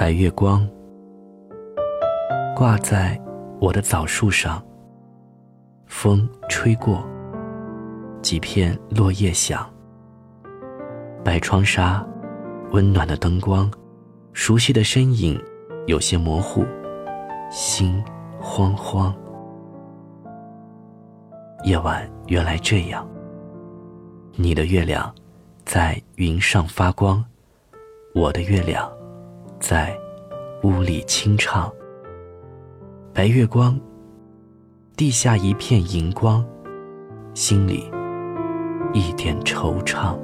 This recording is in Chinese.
白月光挂在我的枣树上，风吹过，几片落叶响。白窗纱，温暖的灯光，熟悉的身影，有些模糊，心慌慌。夜晚原来这样，你的月亮在云上发光，我的月亮在屋里清唱。白月光，地下一片银光，心里一点惆怅。